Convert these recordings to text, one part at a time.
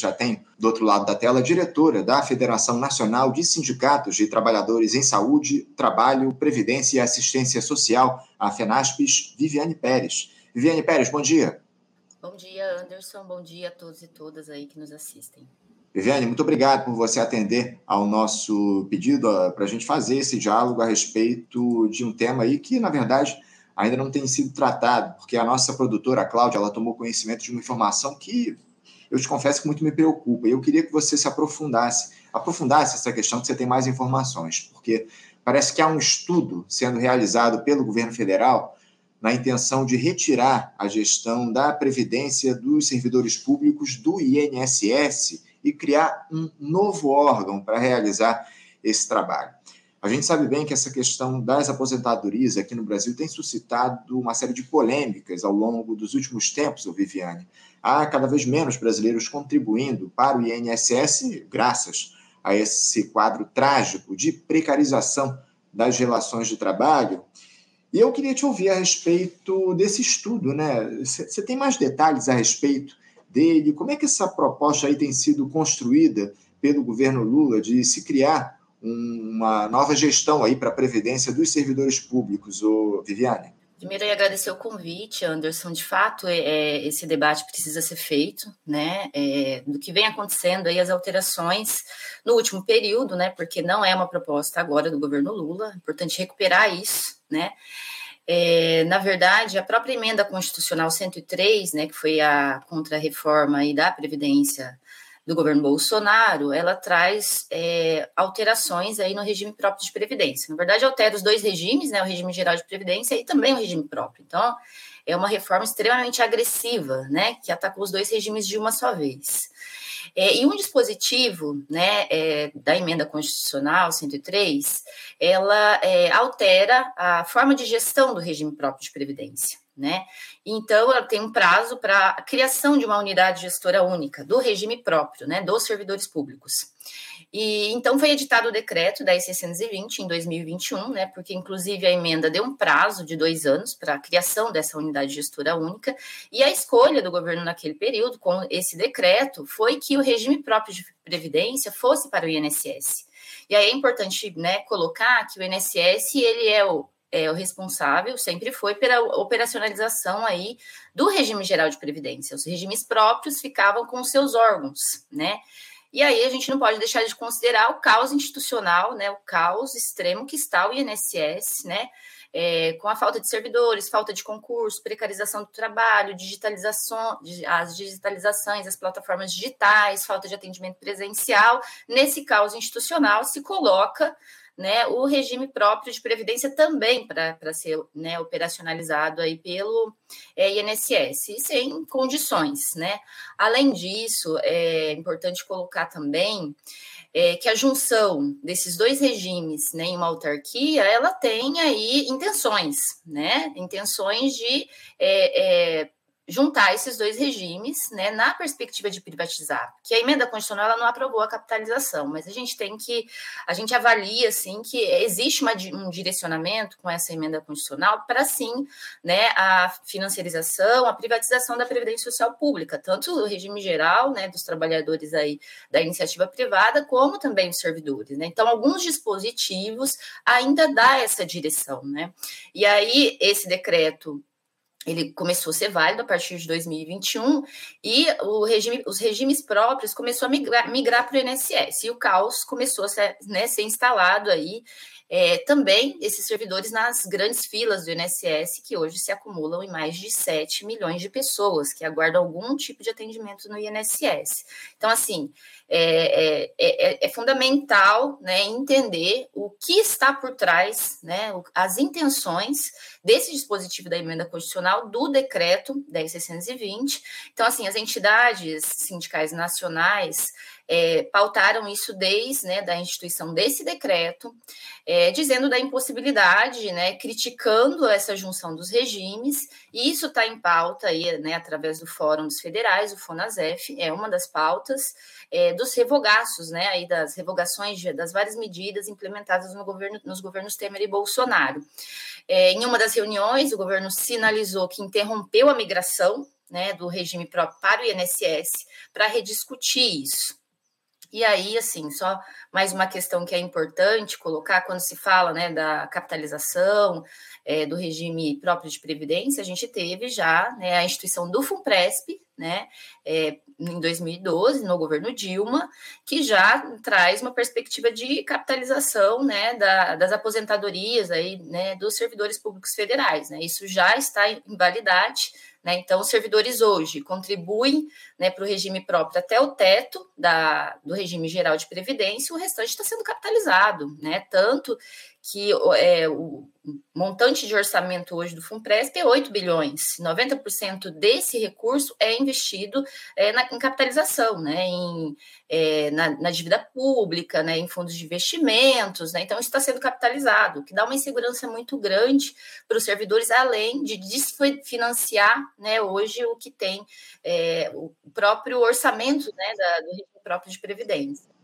já tenho do outro lado da tela a diretora da Federação Nacional de Sindicatos de Trabalhadores em Saúde, Trabalho, Previdência e Assistência Social, a FENASPES, Viviane Pérez. Viviane Pérez, bom dia. Bom dia, Anderson. Bom dia a todos e todas aí que nos assistem. Viviane, muito obrigado por você atender ao nosso pedido para a gente fazer esse diálogo a respeito de um tema aí que, na verdade, ainda não tem sido tratado, porque a nossa produtora, a Cláudia, ela tomou conhecimento de uma informação que eu te confesso que muito me preocupa. E eu queria que você se aprofundasse, aprofundasse essa questão, que você tem mais informações, porque parece que há um estudo sendo realizado pelo governo federal na intenção de retirar a gestão da previdência dos servidores públicos do INSS e criar um novo órgão para realizar esse trabalho. A gente sabe bem que essa questão das aposentadorias aqui no Brasil tem suscitado uma série de polêmicas ao longo dos últimos tempos, Viviane. Há cada vez menos brasileiros contribuindo para o INSS, graças a esse quadro trágico de precarização das relações de trabalho. E eu queria te ouvir a respeito desse estudo, né? Você tem mais detalhes a respeito dele? Como é que essa proposta aí tem sido construída pelo governo Lula de se criar uma nova gestão aí para a previdência dos servidores públicos, ô Viviane? Primeiro, eu agradecer o convite, Anderson. De fato, é, é, esse debate precisa ser feito, né? É, do que vem acontecendo aí, as alterações no último período, né? Porque não é uma proposta agora do governo Lula, é importante recuperar isso, né? É, na verdade, a própria emenda constitucional 103, né, que foi a contra-reforma da Previdência do governo Bolsonaro, ela traz é, alterações aí no regime próprio de previdência. Na verdade, altera os dois regimes, né, o regime geral de previdência e também o regime próprio. Então, é uma reforma extremamente agressiva, né, que atacou os dois regimes de uma só vez. É, e um dispositivo né, é, da emenda constitucional 103, ela é, altera a forma de gestão do regime próprio de previdência né? Então, ela tem um prazo para a criação de uma unidade gestora única do regime próprio, né, dos servidores públicos. E então foi editado o decreto 10620 em 2021, né, porque inclusive a emenda deu um prazo de dois anos para a criação dessa unidade gestora única, e a escolha do governo naquele período, com esse decreto, foi que o regime próprio de previdência fosse para o INSS. E aí é importante né, colocar que o INSS ele é o é, o responsável sempre foi pela operacionalização aí do regime geral de previdência. Os regimes próprios ficavam com seus órgãos, né? E aí a gente não pode deixar de considerar o caos institucional, né? O caos extremo que está o INSS, né? É, com a falta de servidores, falta de concurso, precarização do trabalho, digitalização, as digitalizações, as plataformas digitais, falta de atendimento presencial. Nesse caos institucional se coloca né, o regime próprio de previdência também para ser né, operacionalizado aí pelo é, INSS, e sem condições. Né? Além disso, é importante colocar também é, que a junção desses dois regimes né, em uma autarquia, ela tem aí intenções, né? Intenções de é, é, juntar esses dois regimes, né, na perspectiva de privatizar. Que a emenda constitucional ela não aprovou a capitalização, mas a gente tem que a gente avalia assim que existe uma, um direcionamento com essa emenda constitucional para sim, né, a financiarização, a privatização da previdência social pública, tanto o regime geral, né, dos trabalhadores aí da iniciativa privada, como também os servidores, né? Então alguns dispositivos ainda dá essa direção, né? E aí esse decreto ele começou a ser válido a partir de 2021 e regime, os regimes próprios começou a migrar, migrar para o INSS e o caos começou a ser, né, ser instalado aí é, também esses servidores nas grandes filas do INSS, que hoje se acumulam em mais de 7 milhões de pessoas que aguardam algum tipo de atendimento no INSS. Então, assim, é, é, é, é fundamental né, entender o que está por trás, né, as intenções desse dispositivo da emenda constitucional do decreto 10.620. Então, assim, as entidades sindicais nacionais é, pautaram isso desde né, da instituição desse decreto, é, dizendo da impossibilidade, né, criticando essa junção dos regimes, e isso está em pauta aí, né, através do Fórum dos Federais, o FONASEF, é uma das pautas é, dos revogaços, né, aí das revogações de, das várias medidas implementadas no governo, nos governos Temer e Bolsonaro. É, em uma das reuniões, o governo sinalizou que interrompeu a migração né, do regime próprio para o INSS para rediscutir isso. E aí, assim, só mais uma questão que é importante colocar quando se fala né, da capitalização, é, do regime próprio de previdência, a gente teve já né, a instituição do FUNPRESP, né, é, em 2012, no governo Dilma, que já traz uma perspectiva de capitalização né, da, das aposentadorias aí, né, dos servidores públicos federais. Né, isso já está em validade né? Então, os servidores hoje contribuem né, para o regime próprio até o teto da, do regime geral de previdência, o restante está sendo capitalizado, né? Tanto que é, o montante de orçamento hoje do FUNPRESP é 8 bilhões. 90% desse recurso é investido é, na, em capitalização, né, em, é, na, na, dívida pública, né, em fundos de investimentos. Né, então, está sendo capitalizado, o que dá uma insegurança muito grande para os servidores, além de desfinanciar né, hoje o que tem é, o próprio orçamento né, da, do próprio de previdência.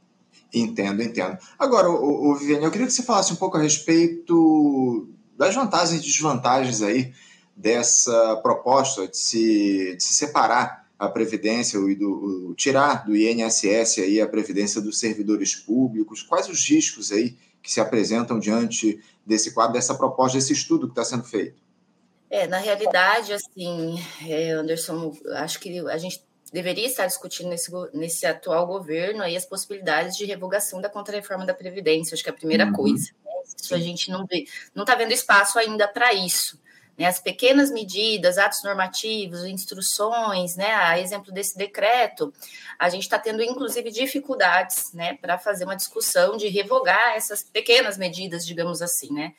Entendo, entendo. Agora, o, o Viviane, eu queria que você falasse um pouco a respeito das vantagens e desvantagens aí dessa proposta de se, de se separar a previdência e do, tirar do INSS aí a previdência dos servidores públicos. Quais os riscos aí que se apresentam diante desse quadro, dessa proposta, desse estudo que está sendo feito? É, na realidade, assim, é, Anderson, acho que a gente deveria estar discutindo nesse, nesse atual governo aí as possibilidades de revogação da contrarreforma da Previdência, acho que é a primeira uhum. coisa. Né? Isso a gente não vê, não está vendo espaço ainda para isso. Né? As pequenas medidas, atos normativos, instruções, né? A exemplo desse decreto, a gente está tendo, inclusive, dificuldades né, para fazer uma discussão de revogar essas pequenas medidas, digamos assim, né?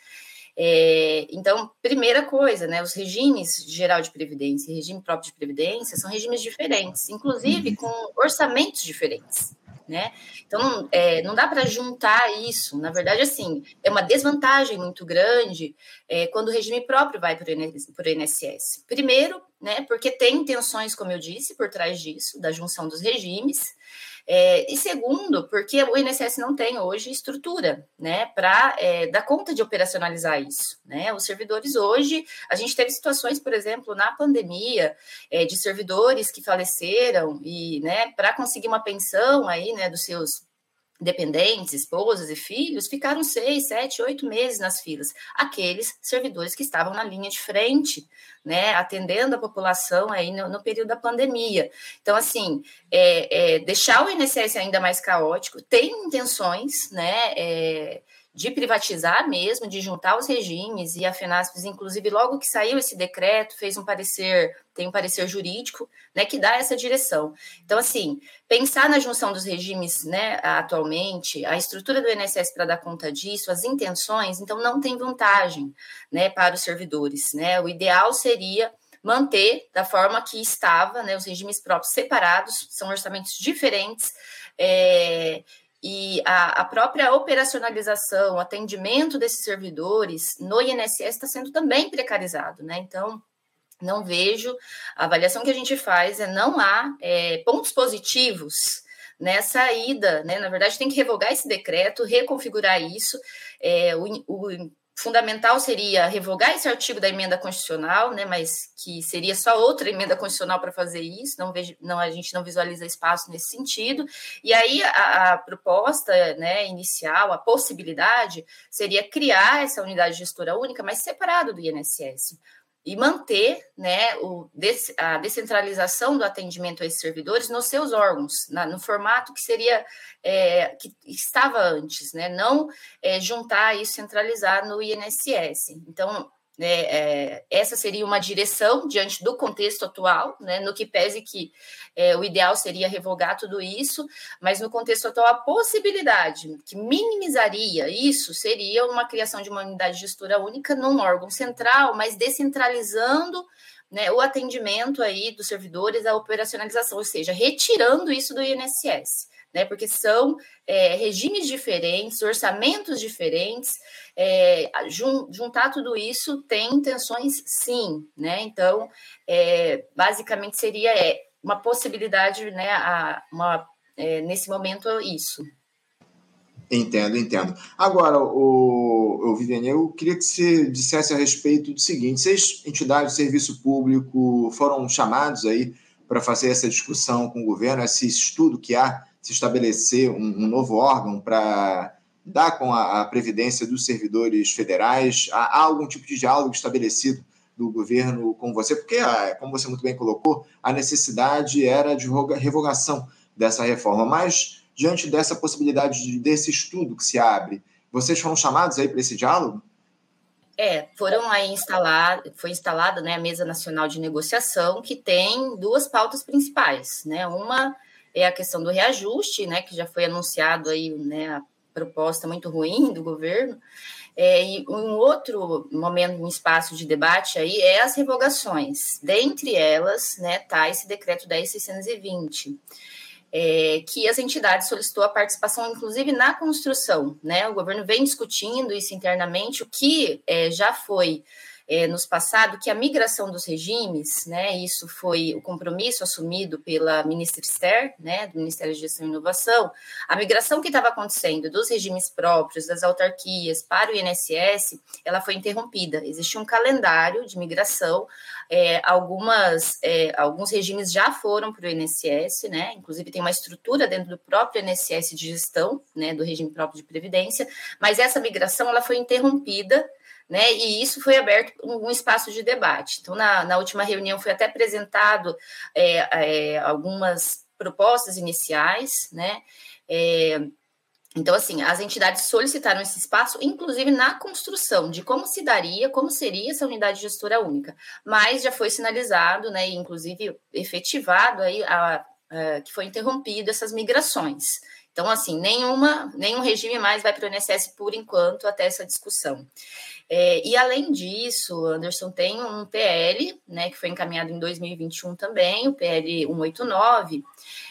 É, então, primeira coisa, né, os regimes geral de previdência e regime próprio de previdência são regimes diferentes, inclusive uhum. com orçamentos diferentes. Né? Então, não, é, não dá para juntar isso. Na verdade, assim, é uma desvantagem muito grande é, quando o regime próprio vai para o INSS. Primeiro, né, porque tem intenções, como eu disse, por trás disso, da junção dos regimes. É, e segundo, porque o INSS não tem hoje estrutura né, para é, dar conta de operacionalizar isso. Né? Os servidores hoje, a gente teve situações, por exemplo, na pandemia, é, de servidores que faleceram e né, para conseguir uma pensão aí, né, dos seus dependentes, esposas e filhos, ficaram seis, sete, oito meses nas filas. Aqueles servidores que estavam na linha de frente, né, atendendo a população aí no, no período da pandemia. Então, assim, é, é, deixar o INSS ainda mais caótico, tem intenções, né, é, de privatizar mesmo, de juntar os regimes, e a FENASPES, inclusive, logo que saiu esse decreto, fez um parecer, tem um parecer jurídico, né, que dá essa direção. Então, assim, pensar na junção dos regimes, né, atualmente, a estrutura do INSS para dar conta disso, as intenções, então não tem vantagem, né, para os servidores, né, o ideal seria manter da forma que estava, né, os regimes próprios separados, são orçamentos diferentes, é, e a, a, própria operacionalização, o atendimento desses servidores no INSS está sendo também precarizado, né? Então, não vejo. A avaliação que a gente faz é não há é, pontos positivos nessa ida, né? Na verdade, tem que revogar esse decreto, reconfigurar isso. É, o, o fundamental seria revogar esse artigo da emenda constitucional, né, mas que seria só outra emenda constitucional para fazer isso, não, vejo, não a gente não visualiza espaço nesse sentido. E aí a, a, proposta né, inicial, a possibilidade, seria criar essa unidade gestora única, mas separado do INSS e manter né, o, a descentralização do atendimento a esses servidores nos seus órgãos, na, no formato que seria é, que estava antes, né, não é, juntar e centralizar no INSS. Então, né, é, essa seria uma direção diante do contexto atual, né, no que pese que é, o ideal seria revogar tudo isso, mas no contexto atual, a possibilidade que minimizaria isso seria uma criação de uma unidade de gestora única num órgão central, mas descentralizando né, o atendimento aí dos servidores, a operacionalização, ou seja, retirando isso do INSS né? Porque são é, regimes diferentes, orçamentos diferentes. É, jun, juntar tudo isso tem intenções, sim, né? Então, é, basicamente seria é, uma possibilidade, né? A, uma, é, nesse momento, isso. Entendo, entendo. Agora, o, o Viviane, eu queria que você dissesse a respeito do seguinte: seis entidades de serviço público foram chamados aí para fazer essa discussão com o governo, esse estudo que há, se estabelecer um, um novo órgão para dar com a, a, previdência dos servidores federais? Há, há, algum tipo de diálogo estabelecido do governo com você? Porque, ah, como você muito bem colocou, a necessidade era de revogação dessa reforma, mas diante dessa possibilidade de, desse estudo que se abre, vocês foram chamados aí para esse diálogo? É, foram aí instalar, foi instalada né, a Mesa Nacional de Negociação, que tem duas pautas principais, né? Uma é a questão do reajuste, né, que já foi anunciado aí, né, a proposta muito ruim do governo, é, e um outro momento, um espaço de debate aí é as revogações. Dentre elas, né, tá esse decreto 10.620, é, que as entidades solicitou a participação, inclusive, na construção. Né? O governo vem discutindo isso internamente, o que é, já foi é, nos passado que a migração dos regimes, né, isso foi o compromisso assumido pela ministra Esther, né, do Ministério de Gestão e Inovação, a migração que estava acontecendo dos regimes próprios, das autarquias para o INSS, ela foi interrompida. Existe um calendário de migração, é, algumas, é, alguns regimes já foram para o INSS, né, inclusive tem uma estrutura dentro do próprio INSS de gestão, né, do regime próprio de previdência, mas essa migração ela foi interrompida né? E isso foi aberto um, um espaço de debate. Então, na, na, última reunião foi até apresentado é, é, algumas propostas iniciais, né? É, então, assim, as entidades solicitaram esse espaço, inclusive na construção de como se daria, como seria essa unidade gestora única. Mas já foi sinalizado, né, inclusive efetivado aí a, a, que foi interrompido essas migrações. Então, assim, nenhuma, nenhum regime mais vai para o INSS por enquanto até essa discussão. É, e além disso, Anderson tem um PL, né, que foi encaminhado em 2021 também, o PL 189,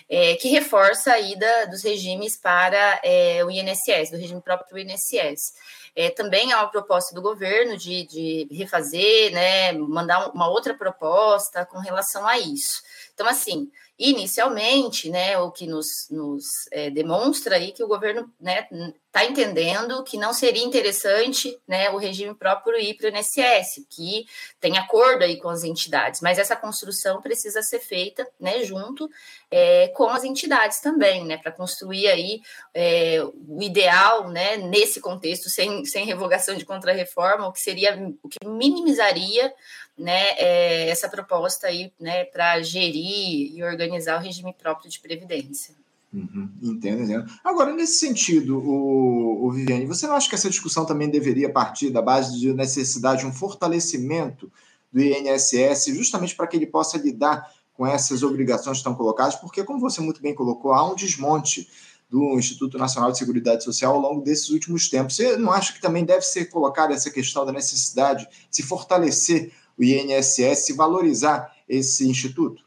é, que reforça a ida dos regimes para é, o INSS, do regime próprio do INSS. É, também há uma proposta do governo de, de refazer, né, mandar uma outra proposta com relação a isso. Então, assim, Inicialmente, né, o que nos, nos é, demonstra aí que o governo né, tá entendendo que não seria interessante né, o regime próprio ir para o INSS, que tem acordo aí com as entidades, mas essa construção precisa ser feita né, junto é, com as entidades também, né, para construir aí é, o ideal né, nesse contexto, sem, sem revogação de contrarreforma, o que seria o que minimizaria né, é, essa proposta aí, né, para gerir e organizar o regime próprio de previdência. Uhum, entendo, entendo. Agora, nesse sentido, o, o Viviane, você não acha que essa discussão também deveria partir da base de necessidade de um fortalecimento do INSS, justamente para que ele possa lidar com essas obrigações que estão colocadas? Porque, como você muito bem colocou, há um desmonte do Instituto Nacional de Seguridade Social ao longo desses últimos tempos. Você não acha que também deve ser colocada essa questão da necessidade de se fortalecer o INSS valorizar esse instituto?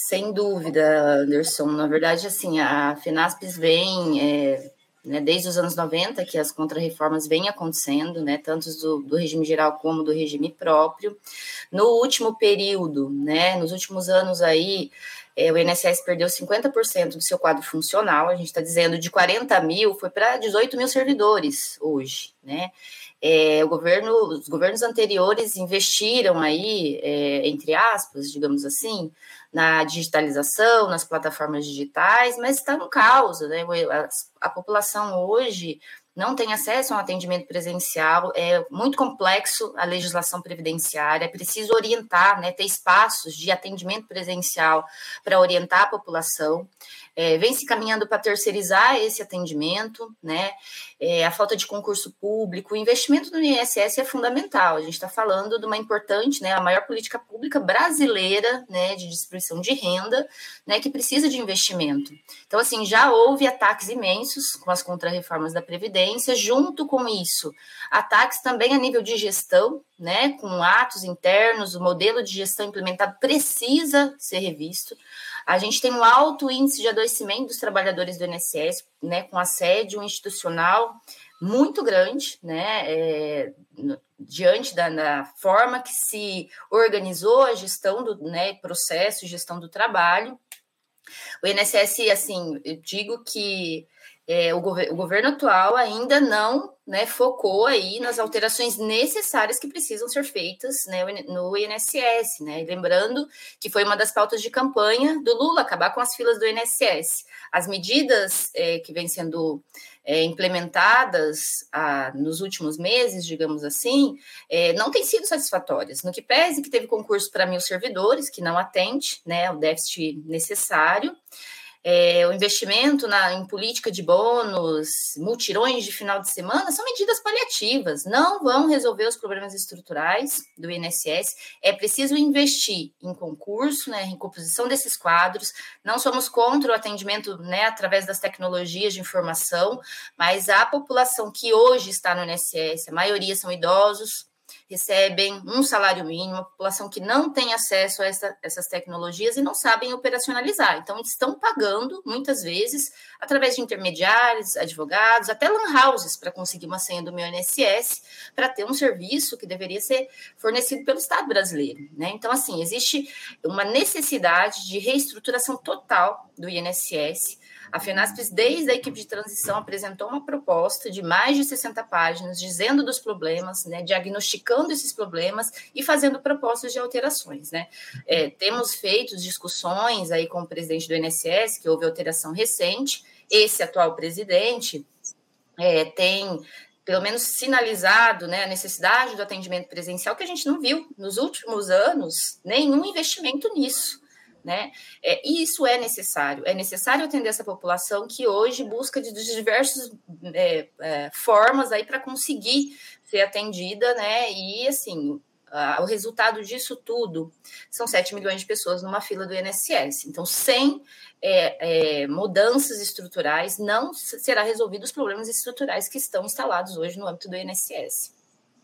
Sem dúvida, Anderson. Na verdade, assim, a FENASPES vem, é, né, desde os anos 90, que as contrarreformas vêm acontecendo, né, tanto do, do, regime geral como do regime próprio. No último período, né, nos últimos anos aí, é, o INSS perdeu 50% do seu quadro funcional, a gente está dizendo de 40 mil, foi para 18 mil servidores hoje, né? É, o governo, os governos anteriores investiram aí, é, entre aspas, digamos assim, na digitalização, nas plataformas digitais, mas está no caos, né? A, a população hoje não tem acesso a um atendimento presencial, é muito complexo a legislação previdenciária, é preciso orientar, né, ter espaços de atendimento presencial para orientar a população é, vem se caminhando para terceirizar esse atendimento, né? É, a falta de concurso público, o investimento no INSS é fundamental. A gente está falando de uma importante, né, a maior política pública brasileira, né, de distribuição de renda, né, que precisa de investimento. Então, assim, já houve ataques imensos com as contrarreformas da Previdência, junto com isso, ataques também a nível de gestão, né, com atos internos, o modelo de gestão implementado precisa ser revisto. A gente tem um alto índice de adoecimento dos trabalhadores do INSS, né, com assédio institucional muito grande, né, é, diante da, da, forma que se organizou a gestão do né, processo, gestão do trabalho. O INSS, assim, eu digo que é, o, o, governo atual ainda não né, focou aí nas alterações necessárias que precisam ser feitas né, no INSS, né? Lembrando que foi uma das pautas de campanha do Lula acabar com as filas do INSS. As medidas é, que vêm sendo é, implementadas ah, nos últimos meses, digamos assim, é, não têm sido satisfatórias. No que pese que teve concurso para mil servidores, que não atende né, o déficit necessário, é, o investimento na, em política de bônus, multirões de final de semana, são medidas paliativas, não vão resolver os problemas estruturais do INSS. É preciso investir em concurso, né, em composição desses quadros. Não somos contra o atendimento né, através das tecnologias de informação, mas a população que hoje está no INSS, a maioria são idosos, recebem um salário mínimo, a população que não tem acesso a essa, essas tecnologias e não sabem operacionalizar. Então, estão pagando, muitas vezes, através de intermediários, advogados, até lan houses, para conseguir uma senha do meu INSS, para ter um serviço que deveria ser fornecido pelo Estado brasileiro. Né? Então, assim, existe uma necessidade de reestruturação total do INSS a FENASPES, desde a equipe de transição, apresentou uma proposta de mais de 60 páginas, dizendo dos problemas, né, diagnosticando esses problemas e fazendo propostas de alterações. Né? É, temos feito discussões aí com o presidente do INSS, que houve alteração recente. Esse atual presidente é, tem pelo menos sinalizado né, a necessidade do atendimento presencial, que a gente não viu nos últimos anos nenhum investimento nisso né? É, e isso é necessário, é necessário atender essa população que hoje busca de diversas é, é, formas aí para conseguir ser atendida, né? E assim, o resultado disso tudo são 7 milhões de pessoas numa fila do INSS. Então, sem é, é, mudanças estruturais, não será resolvido os problemas estruturais que estão instalados hoje no âmbito do INSS.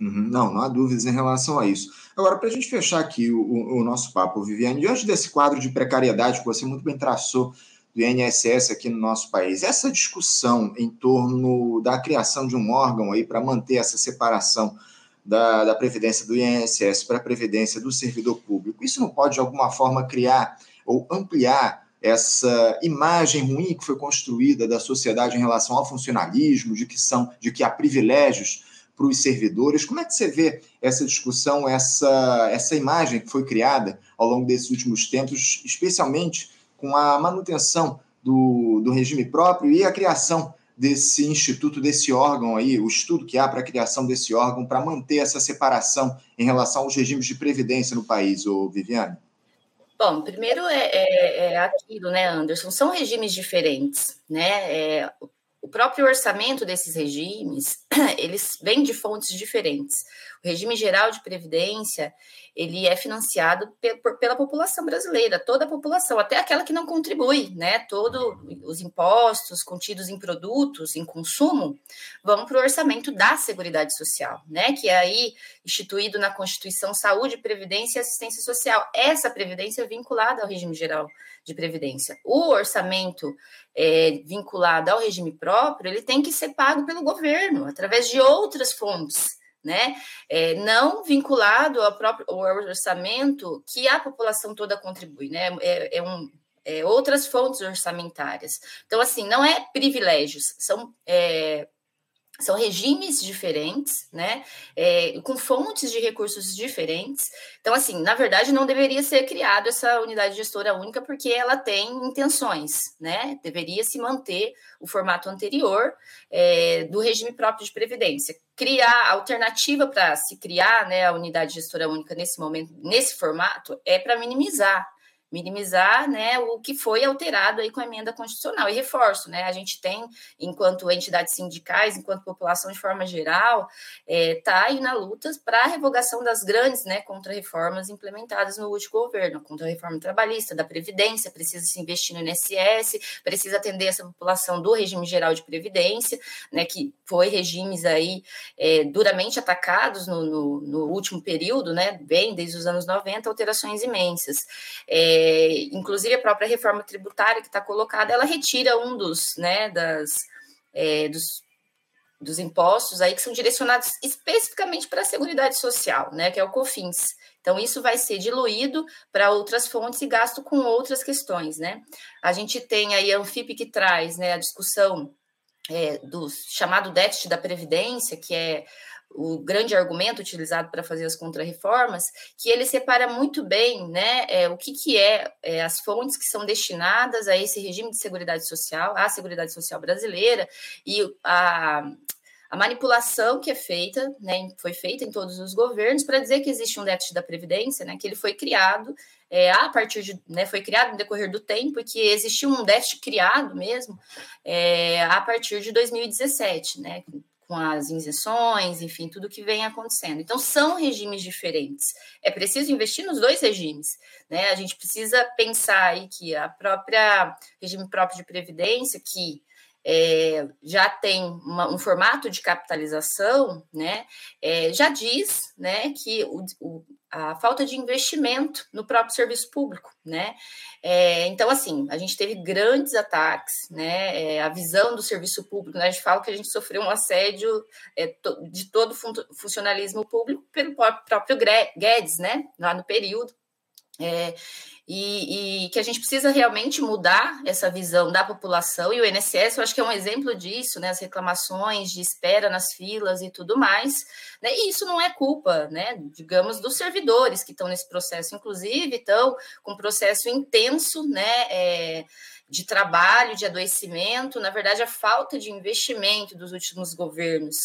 Uhum, não, não há dúvidas em relação a isso. Agora, para a gente fechar aqui o, o, nosso papo, Viviane, diante desse quadro de precariedade que você muito bem traçou do INSS aqui no nosso país, essa discussão em torno da criação de um órgão aí para manter essa separação da, da Previdência do INSS para a Previdência do servidor público, isso não pode, de alguma forma, criar ou ampliar essa imagem ruim que foi construída da sociedade em relação ao funcionalismo, de que são, de que há privilégios para os servidores. Como é que você vê essa discussão, essa, essa imagem que foi criada ao longo desses últimos tempos, especialmente com a manutenção do, do regime próprio e a criação desse instituto, desse órgão aí, o estudo que há para a criação desse órgão para manter essa separação em relação aos regimes de previdência no país, ô Viviane? Bom, primeiro é, é, é aquilo, né, Anderson? São regimes diferentes, né? É, o próprio orçamento desses regimes, eles vêm de fontes diferentes. O regime geral de previdência, ele é financiado pela população brasileira, toda a população, até aquela que não contribui, né? Todos os impostos contidos em produtos, em consumo, vão para o orçamento da Seguridade Social, né? Que é aí instituído na Constituição Saúde, Previdência e Assistência Social. Essa previdência é vinculada ao regime geral de previdência. O orçamento é, vinculado ao regime próprio, ele tem que ser pago pelo governo, através de outras fontes, né? É, não vinculado ao próprio ao orçamento que a população toda contribui, né? É, é um, é, outras fontes orçamentárias. Então, assim, não é privilégios, são é, são regimes diferentes, né? É, com fontes de recursos diferentes. Então, assim, na verdade, não deveria ser criada essa unidade gestora única, porque ela tem intenções, né? Deveria se manter o formato anterior é, do regime próprio de previdência. Criar alternativa para se criar né, a unidade gestora única nesse momento, nesse formato, é para minimizar minimizar né, o que foi alterado aí com a emenda constitucional. E reforço, né, a gente tem, enquanto entidades sindicais, enquanto população de forma geral, está é, tá aí na luta para a revogação das grandes né, contra-reformas implementadas no último governo, contra a reforma trabalhista, da Previdência, precisa se investir no INSS, precisa atender essa população do regime geral de Previdência, né, que foi regimes aí é, duramente atacados no, no, no, último período, né, bem desde os anos 90, alterações imensas. É, é, inclusive a própria reforma tributária que está colocada, ela retira um dos, né, das, é, dos, dos impostos aí que são direcionados especificamente para a Seguridade Social, né, que é o COFINS. Então, isso vai ser diluído para outras fontes e gasto com outras questões, né? A gente tem aí a Anfip que traz né, a discussão é, do chamado déficit da Previdência, que é o grande argumento utilizado para fazer as contrarreformas, que ele separa muito bem né, é, o que, que é, é, as fontes que são destinadas a esse regime de seguridade social, à Seguridade Social brasileira, e a, a manipulação que é feita, né, foi feita em todos os governos para dizer que existe um déficit da Previdência, né, que ele foi criado é, a partir de, né, foi criado no decorrer do tempo e que existiu um déficit criado mesmo é, a partir de 2017, né, com as injeções, enfim, tudo que vem acontecendo. Então, são regimes diferentes. É preciso investir nos dois regimes. Né? A gente precisa pensar aí que a própria regime próprio de previdência, que é, já tem uma, um formato de capitalização, né, é, já diz né, que o, o, a falta de investimento no próprio serviço público, né? É, então, assim, a gente teve grandes ataques, né? É, a visão do serviço público, né? A gente fala que a gente sofreu um assédio é, de todo o funcionalismo público pelo próprio Guedes, né? Lá no período. É, e, e, que a gente precisa realmente mudar essa visão da população, e o INSS, eu acho que é um exemplo disso, né, as reclamações de espera nas filas e tudo mais, né, e isso não é culpa, né, digamos, dos servidores que estão nesse processo, inclusive, estão com um processo intenso, né, é, de trabalho, de adoecimento, na verdade, a falta de investimento dos últimos governos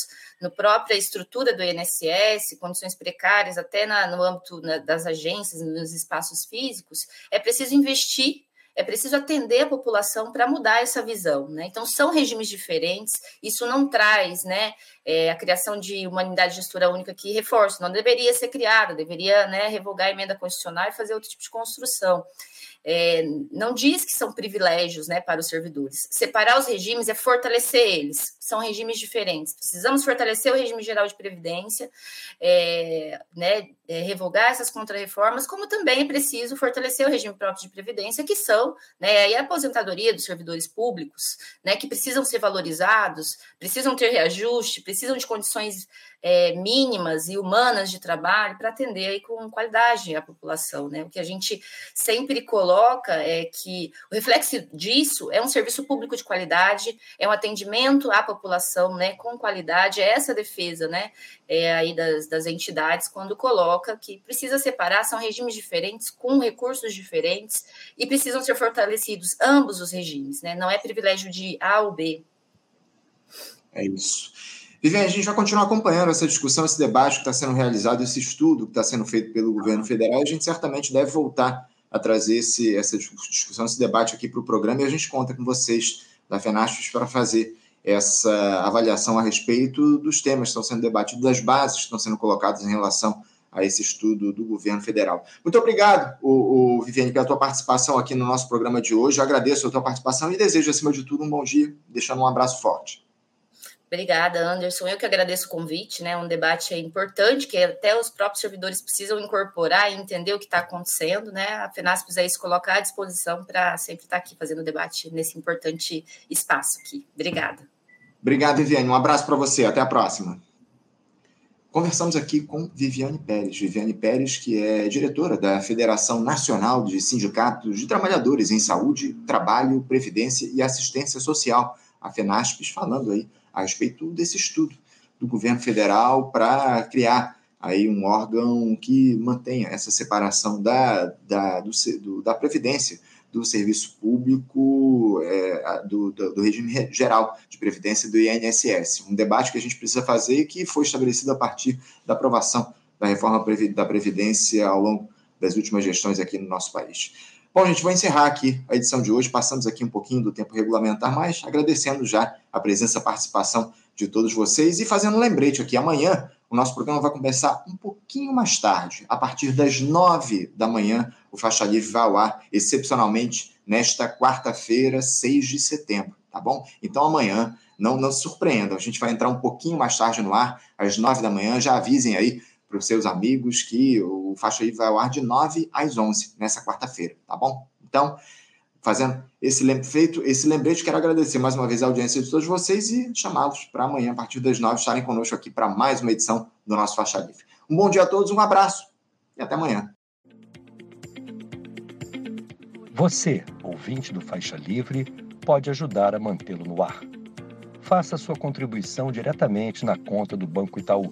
no própria estrutura do INSS, condições precárias até na, no âmbito na, das agências, nos espaços físicos, é preciso investir é preciso atender a população para mudar essa visão. Né? Então, são regimes diferentes, isso não traz né, é, a criação de uma unidade gestora única que reforça, não deveria ser criada, deveria né, revogar a emenda constitucional e fazer outro tipo de construção é, não diz que são privilégios né, para os servidores. Separar os regimes é fortalecer eles. São regimes diferentes. Precisamos fortalecer o regime geral de previdência, é, né, é, revogar essas contrarreformas, como também é preciso fortalecer o regime próprio de previdência, que são né, a aposentadoria dos servidores públicos, né, que precisam ser valorizados, precisam ter reajuste, precisam de condições é, mínimas e humanas de trabalho para atender aí com qualidade a população. Né? O que a gente sempre coloca é que o reflexo disso é um serviço público de qualidade, é um atendimento à população né, com qualidade, é essa defesa né, é, aí das, das entidades quando coloca que precisa separar, são regimes diferentes, com recursos diferentes, e precisam ser fortalecidos ambos os regimes, né? não é privilégio de A ou B. É isso. Viviane, a gente vai continuar acompanhando essa discussão, esse debate que está sendo realizado, esse estudo que está sendo feito pelo governo federal. A gente certamente deve voltar a trazer esse, essa discussão, esse debate aqui para o programa e a gente conta com vocês da FENASPES para fazer essa avaliação a respeito dos temas que estão sendo debatidos, das bases que estão sendo colocadas em relação a esse estudo do governo federal. Muito obrigado, o, o Viviane, pela tua participação aqui no nosso programa de hoje. Eu agradeço a tua participação e desejo, acima de tudo, um bom dia, deixando um abraço forte. Obrigada, Anderson. Eu que agradeço o convite, né? Um debate importante que até os próprios servidores precisam incorporar e entender o que está acontecendo, né? A FENASPES aí se colocar à disposição para sempre estar tá aqui fazendo debate nesse importante espaço aqui. Obrigada. Obrigado, Viviane. Um abraço para você. Até a próxima. Conversamos aqui com Viviane Pérez. Viviane Pérez, que é diretora da Federação Nacional de Sindicatos de Trabalhadores em Saúde, Trabalho, Previdência e Assistência Social, a FENASPES, falando aí a respeito desse estudo do governo federal para criar aí um órgão que mantenha essa separação da, da, do, do, da Previdência do serviço público, é, do, do, do, regime geral de previdência do INSS. Um debate que a gente precisa fazer que foi estabelecido a partir da aprovação da reforma da Previdência ao longo das últimas gestões aqui no nosso país. Bom, gente, vou encerrar aqui a edição de hoje. Passamos aqui um pouquinho do tempo regulamentar, mas agradecendo já a presença, a participação de todos vocês e fazendo um lembrete aqui. Amanhã o nosso programa vai começar um pouquinho mais tarde, a partir das nove da manhã. O Faixa Livre vai ao ar, excepcionalmente, nesta quarta-feira, 6 de setembro, tá bom? Então amanhã, não, não se surpreendam, a gente vai entrar um pouquinho mais tarde no ar, às nove da manhã. Já avisem aí para os seus amigos que o Faixa Livre vai ao ar de 9 às 11 nessa quarta-feira, tá bom? Então, fazendo esse feito esse lembrete, quero agradecer mais uma vez a audiência de todos vocês e chamá-los para amanhã, a partir das 9, estarem conosco aqui para mais uma edição do nosso Faixa Livre. Um bom dia a todos, um abraço e até amanhã. Você, ouvinte do Faixa Livre, pode ajudar a mantê-lo no ar faça sua contribuição diretamente na conta do Banco Itaú,